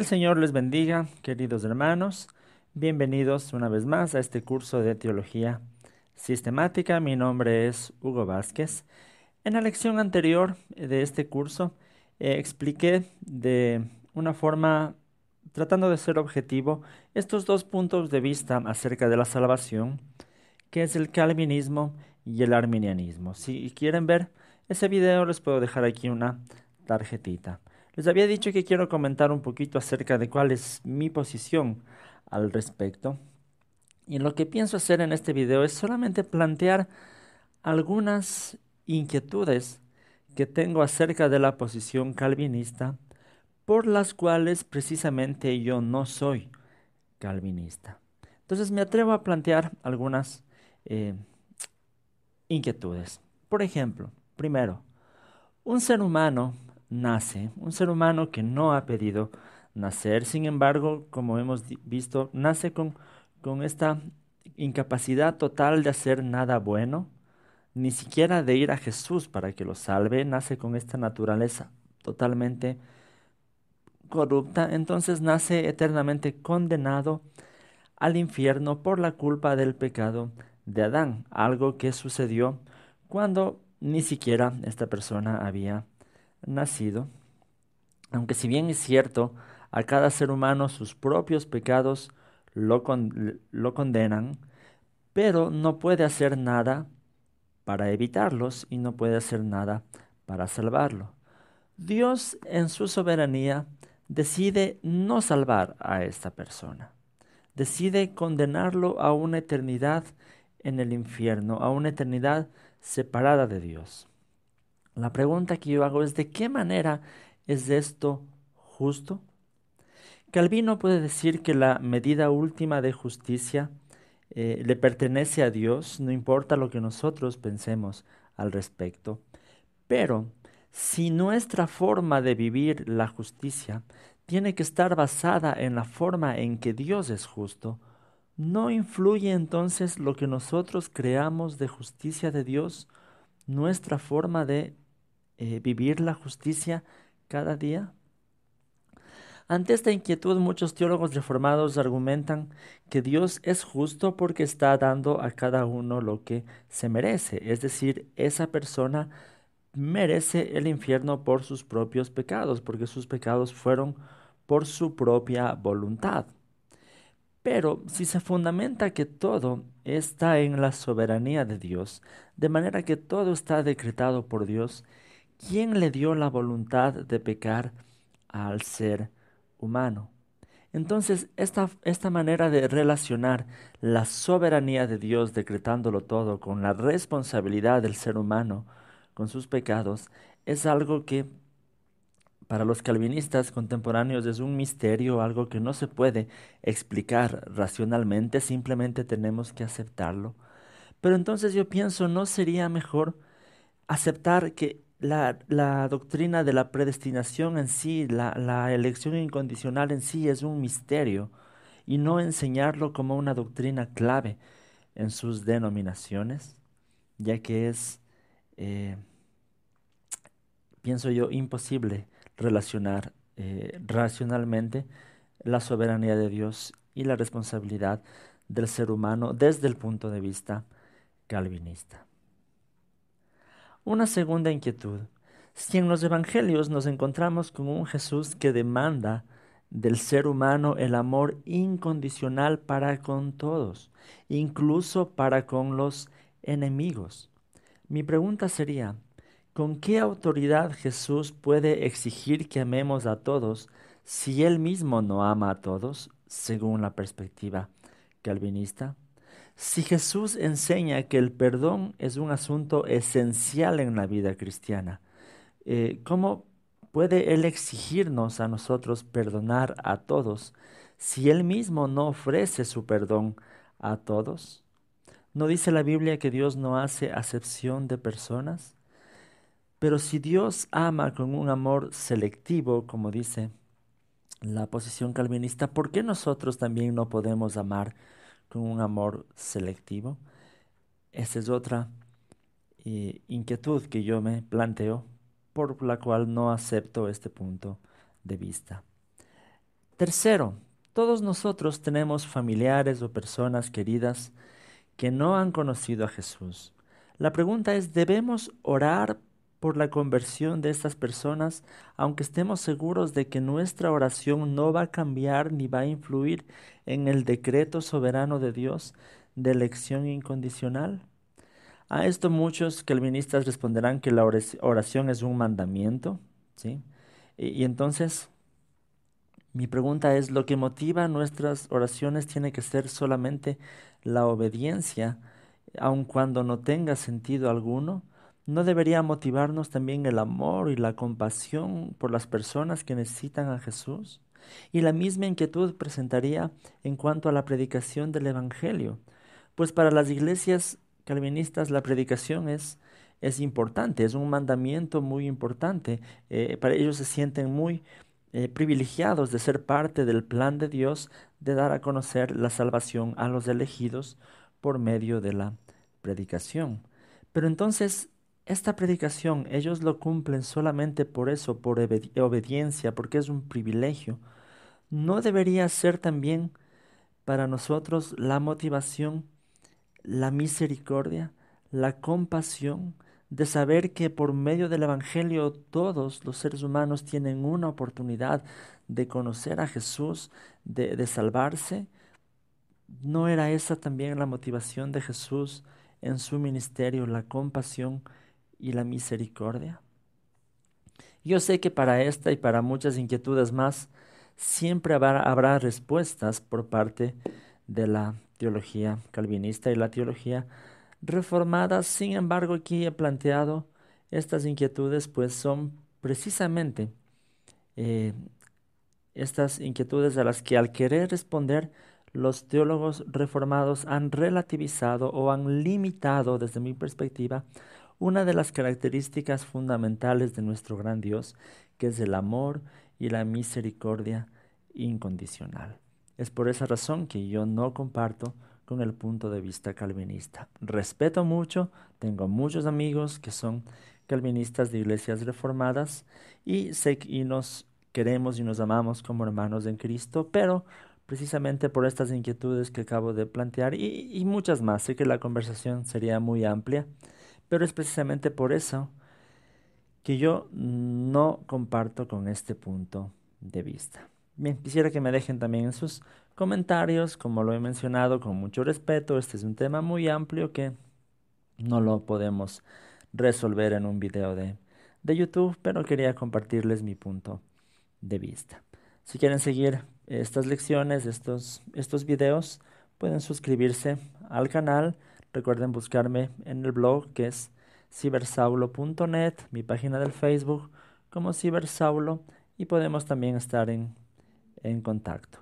el Señor les bendiga, queridos hermanos. Bienvenidos una vez más a este curso de teología sistemática. Mi nombre es Hugo Vázquez. En la lección anterior de este curso eh, expliqué de una forma, tratando de ser objetivo, estos dos puntos de vista acerca de la salvación, que es el calvinismo y el arminianismo. Si quieren ver ese video, les puedo dejar aquí una tarjetita. Les había dicho que quiero comentar un poquito acerca de cuál es mi posición al respecto. Y lo que pienso hacer en este video es solamente plantear algunas inquietudes que tengo acerca de la posición calvinista, por las cuales precisamente yo no soy calvinista. Entonces me atrevo a plantear algunas eh, inquietudes. Por ejemplo, primero, un ser humano nace, un ser humano que no ha pedido nacer, sin embargo, como hemos visto, nace con, con esta incapacidad total de hacer nada bueno, ni siquiera de ir a Jesús para que lo salve, nace con esta naturaleza totalmente corrupta, entonces nace eternamente condenado al infierno por la culpa del pecado de Adán, algo que sucedió cuando ni siquiera esta persona había nacido, aunque si bien es cierto, a cada ser humano sus propios pecados lo, condenan, pero no puede hacer nada para evitarlos y no puede hacer nada para salvarlo. Dios en su soberanía decide no salvar a esta persona, decide condenarlo a una eternidad en el infierno, a una eternidad separada de Dios. La pregunta que yo hago es de qué manera es esto justo? Calvino puede decir que la medida última de justicia eh, le pertenece a Dios, no importa lo que nosotros pensemos al respecto. Pero si nuestra forma de vivir la justicia tiene que estar basada en la forma en que Dios es justo, ¿no influye entonces lo que nosotros creamos de justicia de Dios, nuestra forma de eh, vivir la justicia cada día? Ante esta inquietud, muchos teólogos reformados argumentan que Dios es justo porque está dando a cada uno lo que se merece, es decir, esa persona merece el infierno por sus propios pecados, porque sus pecados fueron por su propia voluntad. Pero si se fundamenta que todo está en la soberanía de Dios, de manera que todo está decretado por Dios, ¿quién le dio la voluntad de pecar al ser humano? Entonces, esta, esta, manera de relacionar la soberanía de Dios decretándolo todo con la responsabilidad del ser humano con sus pecados es algo que para los calvinistas contemporáneos es un misterio, algo que no se puede explicar racionalmente, simplemente tenemos que aceptarlo. Pero entonces yo pienso, ¿no sería mejor aceptar que la, doctrina de la predestinación en sí, la, elección incondicional en sí es un misterio y no enseñarlo como una doctrina clave en sus denominaciones, ya que es, eh, pienso yo, imposible relacionar eh, racionalmente la soberanía de Dios y la responsabilidad del ser humano desde el punto de vista calvinista. Una segunda inquietud. Si en los Evangelios nos encontramos con un Jesús que demanda del ser humano el amor incondicional para con todos, incluso para con los enemigos. Mi pregunta sería, ¿con qué autoridad Jesús puede exigir que amemos a todos si Él mismo no ama a todos, según la perspectiva calvinista? Si Jesús enseña que el perdón es un asunto esencial en la vida cristiana, eh, ¿cómo puede Él exigirnos a nosotros perdonar a todos si Él mismo no ofrece su perdón a todos? ¿No dice la Biblia que Dios no hace acepción de personas? Pero si Dios ama con un amor selectivo, como dice la posición calvinista, ¿por qué nosotros también no podemos amar con un amor selectivo? Esa es otra eh, inquietud que yo me planteo por la cual no acepto este punto de vista. Tercero, todos nosotros tenemos familiares o personas queridas que no han conocido a Jesús. La pregunta es, ¿debemos orar por la conversión de estas personas, aunque estemos seguros de que nuestra oración no va a cambiar ni va a influir en el decreto soberano de Dios de elección incondicional? A esto muchos calvinistas responderán que la oración es un mandamiento, ¿sí? Y, entonces, mi pregunta es, ¿lo que motiva nuestras oraciones tiene que ser solamente la obediencia, aun cuando no tenga sentido alguno? ¿No debería motivarnos también el amor y la compasión por las personas que necesitan a Jesús? Y la misma inquietud presentaría en cuanto a la predicación del Evangelio, pues para las iglesias calvinistas la predicación es, es importante, es un mandamiento muy importante. Eh, para ellos se sienten muy eh, privilegiados de ser parte del plan de Dios de dar a conocer la salvación a los elegidos por medio de la predicación. Pero entonces, esta predicación ellos lo cumplen solamente por eso, por obediencia, porque es un privilegio. ¿No debería ser también para nosotros la motivación la misericordia, la compasión, de saber que por medio del Evangelio todos los seres humanos tienen una oportunidad de conocer a Jesús, de, de salvarse. ¿No era esa también la motivación de Jesús en su ministerio, la compasión y la misericordia? Yo sé que para esta y para muchas inquietudes más, siempre habrá, habrá respuestas por parte de la teología calvinista y la teología reformada. Sin embargo, aquí he planteado estas inquietudes, pues son precisamente eh, estas inquietudes a las que al querer responder los teólogos reformados han relativizado o han limitado, desde mi perspectiva, una de las características fundamentales de nuestro gran Dios, que es el amor y la misericordia incondicional. Es por esa razón que yo no comparto con el punto de vista calvinista. Respeto mucho, tengo muchos amigos que son calvinistas de iglesias reformadas y sé y nos queremos y nos amamos como hermanos en Cristo, pero precisamente por estas inquietudes que acabo de plantear y, y muchas más, sé que la conversación sería muy amplia, pero es precisamente por eso que yo no comparto con este punto de vista. Bien, quisiera que me dejen también en sus comentarios, como lo he mencionado con mucho respeto, este es un tema muy amplio que no lo podemos resolver en un video de, de YouTube, pero quería compartirles mi punto de vista. Si quieren seguir estas lecciones, estos, estos videos, pueden suscribirse al canal. Recuerden buscarme en el blog que es cibersaulo.net, mi página del Facebook como cibersaulo y podemos también estar en en contacto.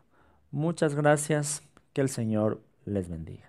Muchas gracias, que el Señor les bendiga.